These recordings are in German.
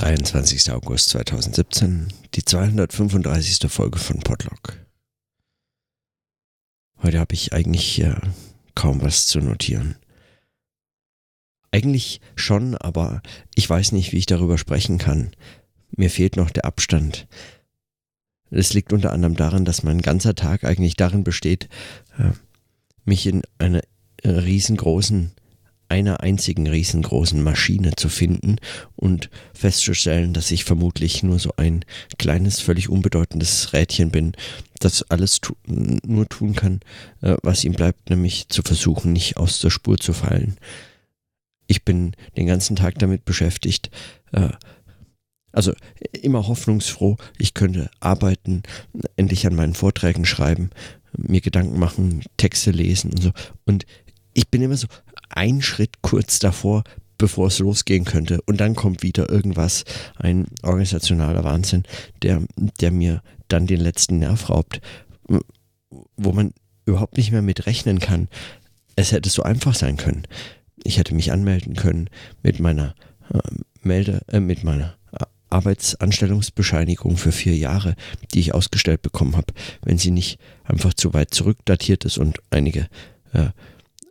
23. August 2017, die 235. Folge von Podlog. Heute habe ich eigentlich äh, kaum was zu notieren. Eigentlich schon, aber ich weiß nicht, wie ich darüber sprechen kann. Mir fehlt noch der Abstand. Es liegt unter anderem daran, dass mein ganzer Tag eigentlich darin besteht, äh, mich in einer riesengroßen einer einzigen riesengroßen Maschine zu finden und festzustellen, dass ich vermutlich nur so ein kleines, völlig unbedeutendes Rädchen bin, das alles tu nur tun kann, äh, was ihm bleibt, nämlich zu versuchen, nicht aus der Spur zu fallen. Ich bin den ganzen Tag damit beschäftigt, äh, also immer hoffnungsfroh, ich könnte arbeiten, endlich an meinen Vorträgen schreiben, mir Gedanken machen, Texte lesen und so. Und ich bin immer so ein Schritt kurz davor, bevor es losgehen könnte. Und dann kommt wieder irgendwas, ein organisationaler Wahnsinn, der, der mir dann den letzten Nerv raubt, wo man überhaupt nicht mehr mit rechnen kann. Es hätte so einfach sein können. Ich hätte mich anmelden können mit meiner äh, Melde, äh, mit meiner Arbeitsanstellungsbescheinigung für vier Jahre, die ich ausgestellt bekommen habe, wenn sie nicht einfach zu weit zurückdatiert ist und einige äh,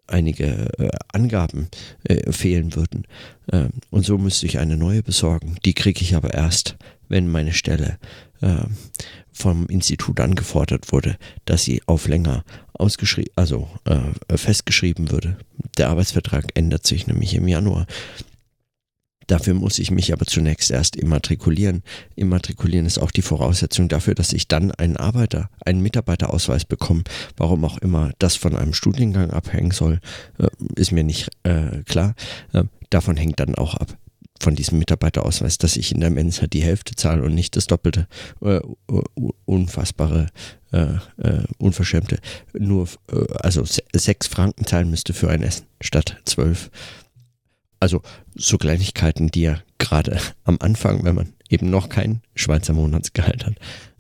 einige äh, Angaben äh, fehlen würden. Ähm, und so müsste ich eine neue besorgen. Die kriege ich aber erst, wenn meine Stelle äh, vom Institut angefordert wurde, dass sie auf länger ausgeschrieben, also äh, festgeschrieben würde. Der Arbeitsvertrag ändert sich nämlich im Januar. Dafür muss ich mich aber zunächst erst immatrikulieren. Immatrikulieren ist auch die Voraussetzung dafür, dass ich dann einen Arbeiter, einen Mitarbeiterausweis bekomme. Warum auch immer das von einem Studiengang abhängen soll, äh, ist mir nicht äh, klar. Äh, davon hängt dann auch ab, von diesem Mitarbeiterausweis, dass ich in der Mensa die Hälfte zahle und nicht das Doppelte. Äh, unfassbare, äh, äh, unverschämte. Nur, äh, also sechs Franken zahlen müsste für ein Essen statt zwölf. Also so Kleinigkeiten, die ja gerade am Anfang, wenn man eben noch kein Schweizer Monatsgehalt hat,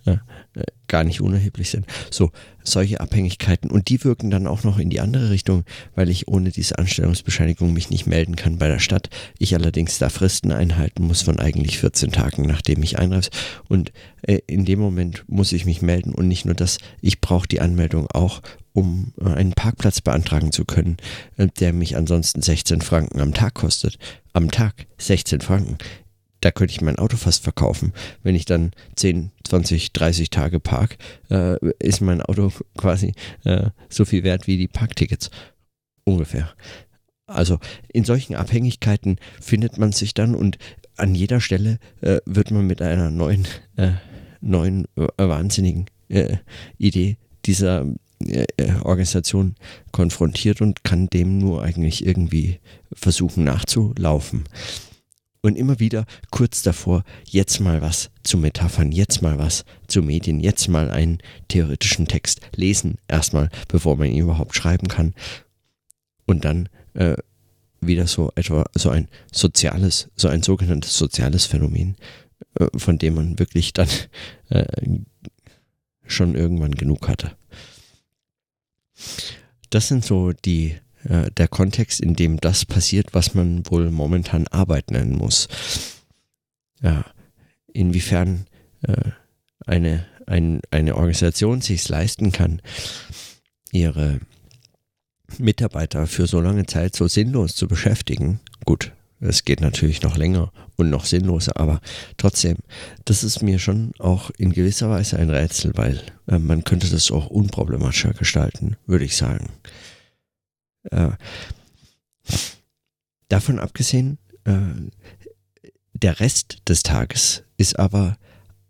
äh, gar nicht unerheblich sind. So, solche Abhängigkeiten. Und die wirken dann auch noch in die andere Richtung, weil ich ohne diese Anstellungsbescheinigung mich nicht melden kann bei der Stadt. Ich allerdings da Fristen einhalten muss von eigentlich 14 Tagen, nachdem ich einreise. Und äh, in dem Moment muss ich mich melden. Und nicht nur das, ich brauche die Anmeldung auch, um äh, einen Parkplatz beantragen zu können, äh, der mich ansonsten 16 Franken am Tag kostet. Am Tag 16 Franken. Da könnte ich mein Auto fast verkaufen. Wenn ich dann 10, 20, 30 Tage park, äh, ist mein Auto quasi äh, so viel wert wie die Parktickets. Ungefähr. Also in solchen Abhängigkeiten findet man sich dann und an jeder Stelle äh, wird man mit einer neuen, äh, neuen wahnsinnigen Idee dieser Organisation konfrontiert und kann dem nur eigentlich irgendwie versuchen nachzulaufen. Und immer wieder kurz davor, jetzt mal was zu Metaphern, jetzt mal was zu Medien, jetzt mal einen theoretischen Text lesen, erstmal, bevor man ihn überhaupt schreiben kann. Und dann äh, wieder so etwa so ein soziales, so ein sogenanntes soziales Phänomen, äh, von dem man wirklich dann äh, schon irgendwann genug hatte. Das sind so die äh, der Kontext, in dem das passiert, was man wohl momentan Arbeit nennen muss. Ja, inwiefern äh, eine, ein, eine Organisation sich leisten kann, ihre Mitarbeiter für so lange Zeit so sinnlos zu beschäftigen. Gut, es geht natürlich noch länger und noch sinnloser, aber trotzdem, das ist mir schon auch in gewisser Weise ein Rätsel, weil äh, man könnte das auch unproblematischer gestalten, würde ich sagen. Äh, davon abgesehen, äh, der Rest des Tages ist aber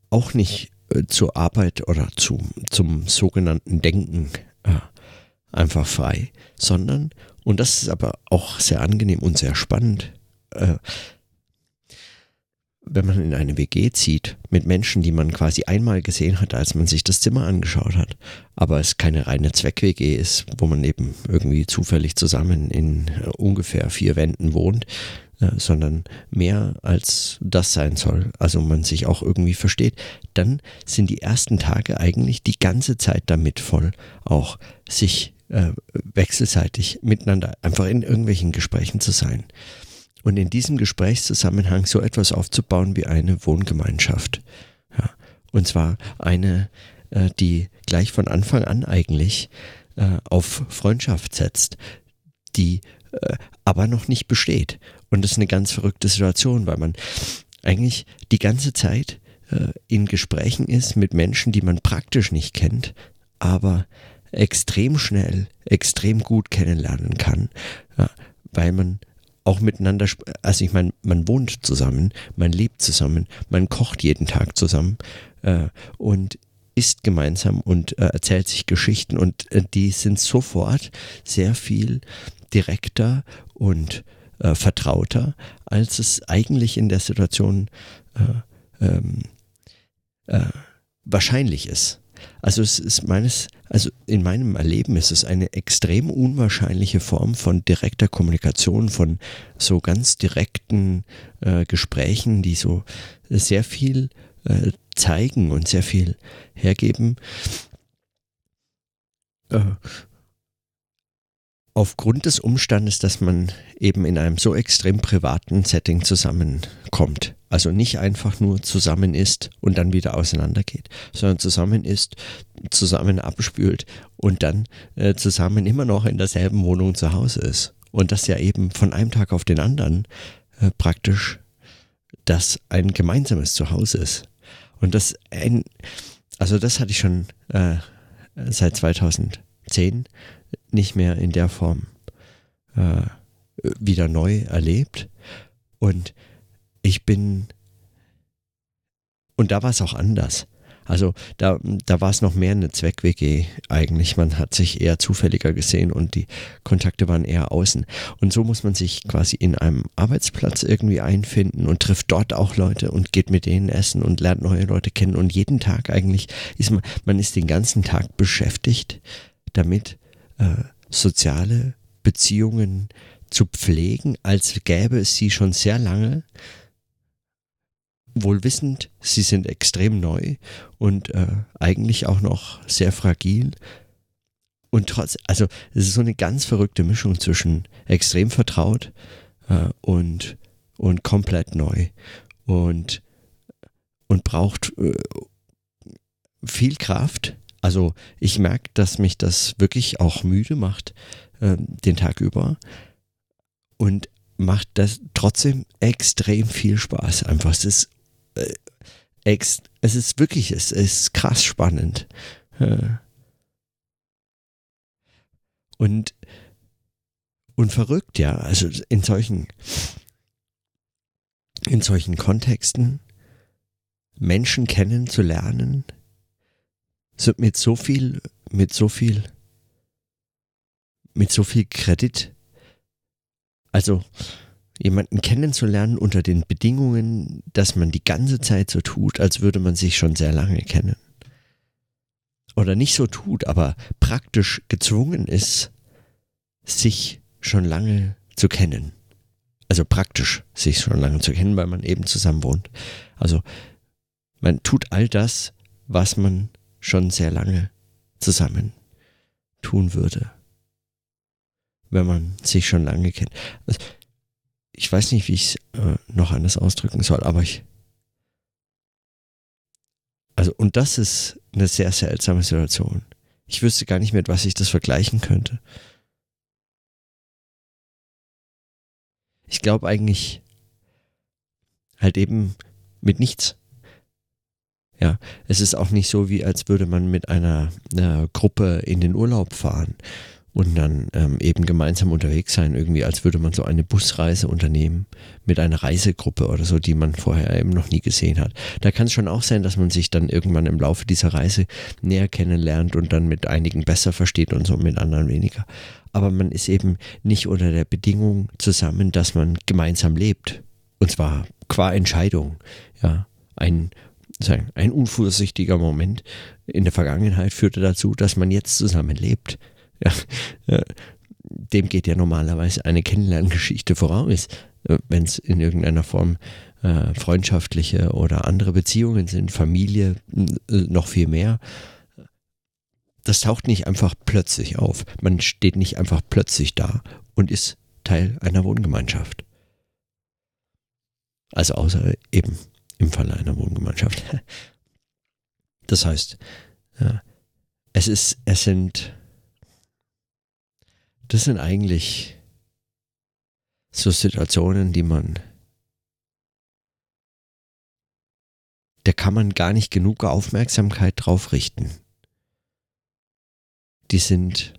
auch nicht äh, zur Arbeit oder zu, zum sogenannten Denken äh, einfach frei, sondern, und das ist aber auch sehr angenehm und sehr spannend, äh, wenn man in eine WG zieht mit Menschen, die man quasi einmal gesehen hat, als man sich das Zimmer angeschaut hat, aber es keine reine Zweck-WG ist, wo man eben irgendwie zufällig zusammen in äh, ungefähr vier Wänden wohnt, äh, sondern mehr als das sein soll, also man sich auch irgendwie versteht, dann sind die ersten Tage eigentlich die ganze Zeit damit voll, auch sich äh, wechselseitig miteinander einfach in irgendwelchen Gesprächen zu sein. Und in diesem Gesprächszusammenhang so etwas aufzubauen wie eine Wohngemeinschaft. Ja, und zwar eine, äh, die gleich von Anfang an eigentlich äh, auf Freundschaft setzt, die äh, aber noch nicht besteht. Und das ist eine ganz verrückte Situation, weil man eigentlich die ganze Zeit äh, in Gesprächen ist mit Menschen, die man praktisch nicht kennt, aber extrem schnell, extrem gut kennenlernen kann, ja, weil man auch miteinander, also ich meine, man wohnt zusammen, man lebt zusammen, man kocht jeden Tag zusammen äh, und isst gemeinsam und äh, erzählt sich Geschichten und äh, die sind sofort sehr viel direkter und äh, vertrauter, als es eigentlich in der Situation äh, ähm, äh, wahrscheinlich ist. Also es ist meines, also in meinem Erleben ist es eine extrem unwahrscheinliche Form von direkter Kommunikation, von so ganz direkten äh, Gesprächen, die so sehr viel äh, zeigen und sehr viel hergeben. Äh, aufgrund des Umstandes, dass man eben in einem so extrem privaten Setting zusammenkommt. Also nicht einfach nur zusammen ist und dann wieder auseinandergeht, sondern zusammen ist, zusammen abspült und dann äh, zusammen immer noch in derselben Wohnung zu Hause ist. Und das ja eben von einem Tag auf den anderen äh, praktisch das ein gemeinsames Zuhause ist. Und das ein, also das hatte ich schon äh, seit 2010 nicht mehr in der Form äh, wieder neu erlebt. Und ich bin, und da war es auch anders. Also da, da war es noch mehr eine Zweck-WG eigentlich. Man hat sich eher zufälliger gesehen und die Kontakte waren eher außen. Und so muss man sich quasi in einem Arbeitsplatz irgendwie einfinden und trifft dort auch Leute und geht mit denen essen und lernt neue Leute kennen. Und jeden Tag eigentlich ist man, man ist den ganzen Tag beschäftigt damit, äh, soziale Beziehungen zu pflegen, als gäbe es sie schon sehr lange, wohl wissend, sie sind extrem neu und äh, eigentlich auch noch sehr fragil. Und trotz, also es ist so eine ganz verrückte Mischung zwischen extrem vertraut äh, und, und komplett neu. Und, und braucht äh, viel Kraft, also ich merke, dass mich das wirklich auch müde macht, äh, den Tag über. Und macht das trotzdem extrem viel Spaß. Einfach, es ist, es ist wirklich, es ist krass spannend. Äh, und, und verrückt, ja. Also in solchen, in solchen Kontexten Menschen kennenzulernen, so mit so viel, mit so viel, mit so viel Kredit. Also jemanden kennenzulernen unter den Bedingungen, dass man die ganze Zeit so tut, als würde man sich schon sehr lange kennen. Oder nicht so tut, aber praktisch gezwungen ist, sich schon lange zu kennen. Also praktisch sich schon lange zu kennen, weil man eben zusammen wohnt. Also man tut all das, was man schon sehr lange zusammen tun würde, wenn man sich schon lange kennt. Also, ich weiß nicht, wie ich es äh, noch anders ausdrücken soll, aber ich. Also, und das ist eine sehr seltsame Situation. Ich wüsste gar nicht, mit was ich das vergleichen könnte. Ich glaube eigentlich halt eben mit nichts. Ja, es ist auch nicht so, wie als würde man mit einer, einer Gruppe in den Urlaub fahren und dann ähm, eben gemeinsam unterwegs sein, irgendwie als würde man so eine Busreise unternehmen mit einer Reisegruppe oder so, die man vorher eben noch nie gesehen hat. Da kann es schon auch sein, dass man sich dann irgendwann im Laufe dieser Reise näher kennenlernt und dann mit einigen besser versteht und so mit anderen weniger. Aber man ist eben nicht unter der Bedingung zusammen, dass man gemeinsam lebt. Und zwar qua Entscheidung. Ja, ein ein unvorsichtiger Moment in der Vergangenheit führte dazu, dass man jetzt zusammenlebt. Ja, dem geht ja normalerweise eine Kennenlerngeschichte voraus, äh, wenn es in irgendeiner Form äh, freundschaftliche oder andere Beziehungen sind, Familie äh, noch viel mehr. Das taucht nicht einfach plötzlich auf. Man steht nicht einfach plötzlich da und ist Teil einer Wohngemeinschaft. Also außer eben im Falle einer Wohngemeinschaft. Das heißt, ja, es ist, es sind, das sind eigentlich so Situationen, die man, da kann man gar nicht genug Aufmerksamkeit drauf richten. Die sind,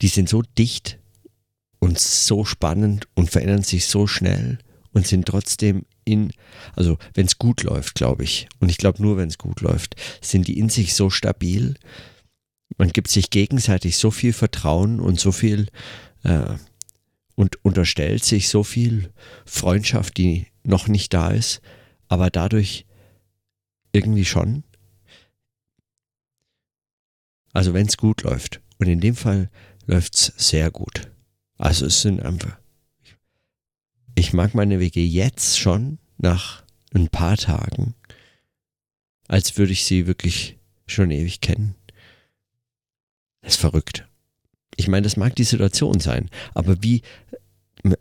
die sind so dicht und so spannend und verändern sich so schnell und sind trotzdem in, also wenn es gut läuft, glaube ich, und ich glaube nur, wenn es gut läuft, sind die in sich so stabil. Man gibt sich gegenseitig so viel Vertrauen und so viel äh, und unterstellt sich so viel Freundschaft, die noch nicht da ist, aber dadurch irgendwie schon. Also wenn es gut läuft. Und in dem Fall läuft es sehr gut. Also es sind einfach. Ich mag meine WG jetzt schon nach ein paar Tagen, als würde ich sie wirklich schon ewig kennen. Ist verrückt. Ich meine, das mag die Situation sein, aber wie,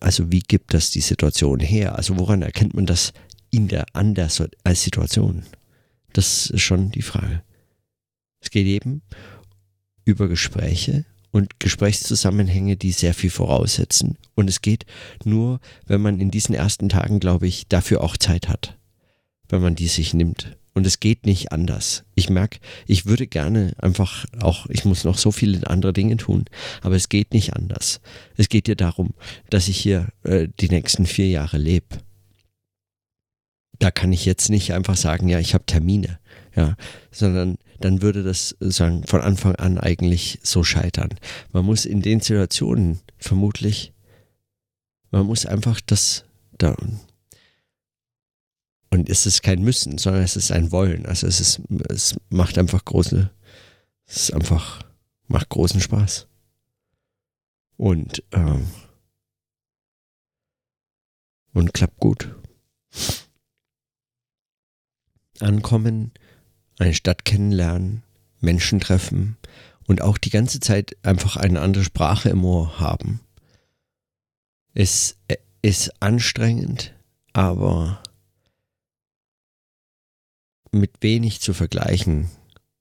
also wie gibt das die Situation her? Also woran erkennt man das in der, an als Situation? Das ist schon die Frage. Es geht eben über Gespräche und Gesprächszusammenhänge, die sehr viel voraussetzen. Und es geht nur, wenn man in diesen ersten Tagen, glaube ich, dafür auch Zeit hat, wenn man die sich nimmt. Und es geht nicht anders. Ich merke, ich würde gerne einfach auch, ich muss noch so viele andere Dinge tun, aber es geht nicht anders. Es geht dir darum, dass ich hier äh, die nächsten vier Jahre lebe. Da kann ich jetzt nicht einfach sagen, ja, ich habe Termine, ja, sondern dann würde das sagen von Anfang an eigentlich so scheitern. Man muss in den Situationen vermutlich, man muss einfach das da und es ist kein Müssen, sondern es ist ein Wollen. Also es ist, es macht einfach große, es ist einfach, macht großen Spaß. Und, ähm, und klappt gut. Ankommen, eine Stadt kennenlernen, Menschen treffen und auch die ganze Zeit einfach eine andere Sprache im Ohr haben. Es ist anstrengend, aber mit wenig zu vergleichen,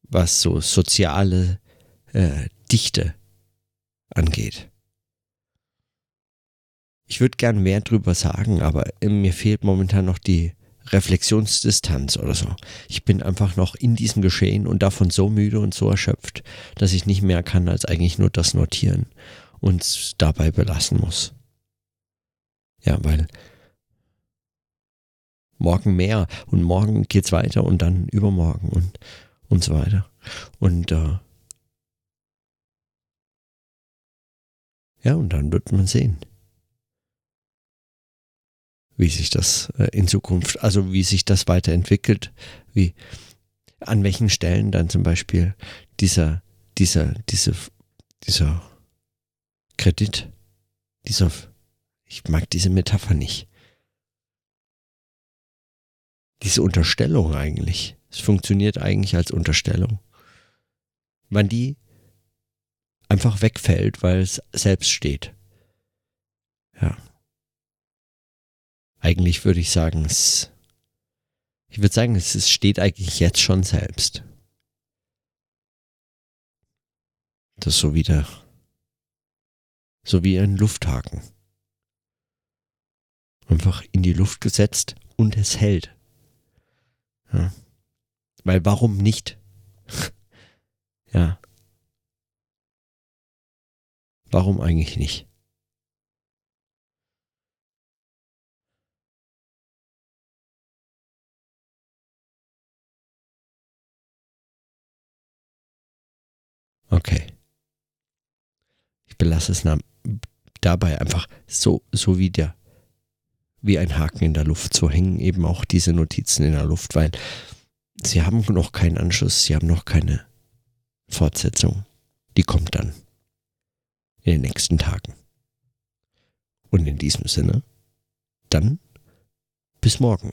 was so soziale äh, Dichte angeht. Ich würde gern mehr drüber sagen, aber mir fehlt momentan noch die Reflexionsdistanz oder so. Ich bin einfach noch in diesem Geschehen und davon so müde und so erschöpft, dass ich nicht mehr kann als eigentlich nur das notieren und dabei belassen muss. Ja, weil morgen mehr und morgen geht's weiter und dann übermorgen und, und so weiter. Und äh, ja, und dann wird man sehen, wie sich das äh, in Zukunft, also wie sich das weiterentwickelt, wie an welchen Stellen dann zum Beispiel dieser, dieser, diese, dieser Kredit, dieser, ich mag diese Metapher nicht, diese Unterstellung eigentlich. Es funktioniert eigentlich als Unterstellung. Wann die einfach wegfällt, weil es selbst steht. Ja. Eigentlich würde ich sagen, es, ich würde sagen, es steht eigentlich jetzt schon selbst. Das ist so wieder, so wie ein Lufthaken. Einfach in die Luft gesetzt und es hält. Ja. Weil warum nicht? ja. Warum eigentlich nicht? Okay. Ich belasse es dabei einfach so, so wie der wie ein Haken in der Luft. So hängen eben auch diese Notizen in der Luft, weil sie haben noch keinen Anschluss, sie haben noch keine Fortsetzung. Die kommt dann in den nächsten Tagen. Und in diesem Sinne, dann bis morgen.